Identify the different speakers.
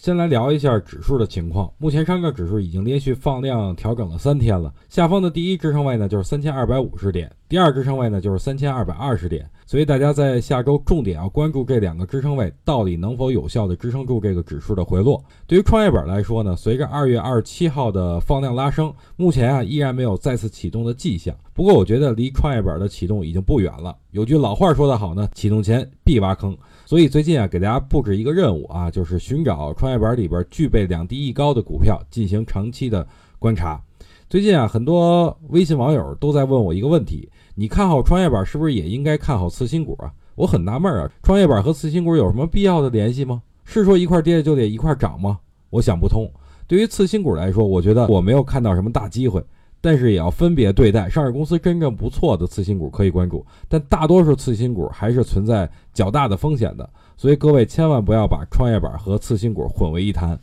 Speaker 1: 先来聊一下指数的情况。目前上证指数已经连续放量调整了三天了。下方的第一支撑位呢就是三千二百五十点，第二支撑位呢就是三千二百二十点。所以大家在下周重点要关注这两个支撑位到底能否有效的支撑住这个指数的回落。对于创业板来说呢，随着二月二十七号的放量拉升，目前啊依然没有再次启动的迹象。不过我觉得离创业板的启动已经不远了。有句老话说得好呢，启动前必挖坑。所以最近啊，给大家布置一个任务啊，就是寻找创业板里边具备两低一高的股票进行长期的观察。最近啊，很多微信网友都在问我一个问题：你看好创业板是不是也应该看好次新股啊？我很纳闷啊，创业板和次新股有什么必要的联系吗？是说一块跌就得一块涨吗？我想不通。对于次新股来说，我觉得我没有看到什么大机会。但是也要分别对待，上市公司真正不错的次新股可以关注，但大多数次新股还是存在较大的风险的，所以各位千万不要把创业板和次新股混为一谈。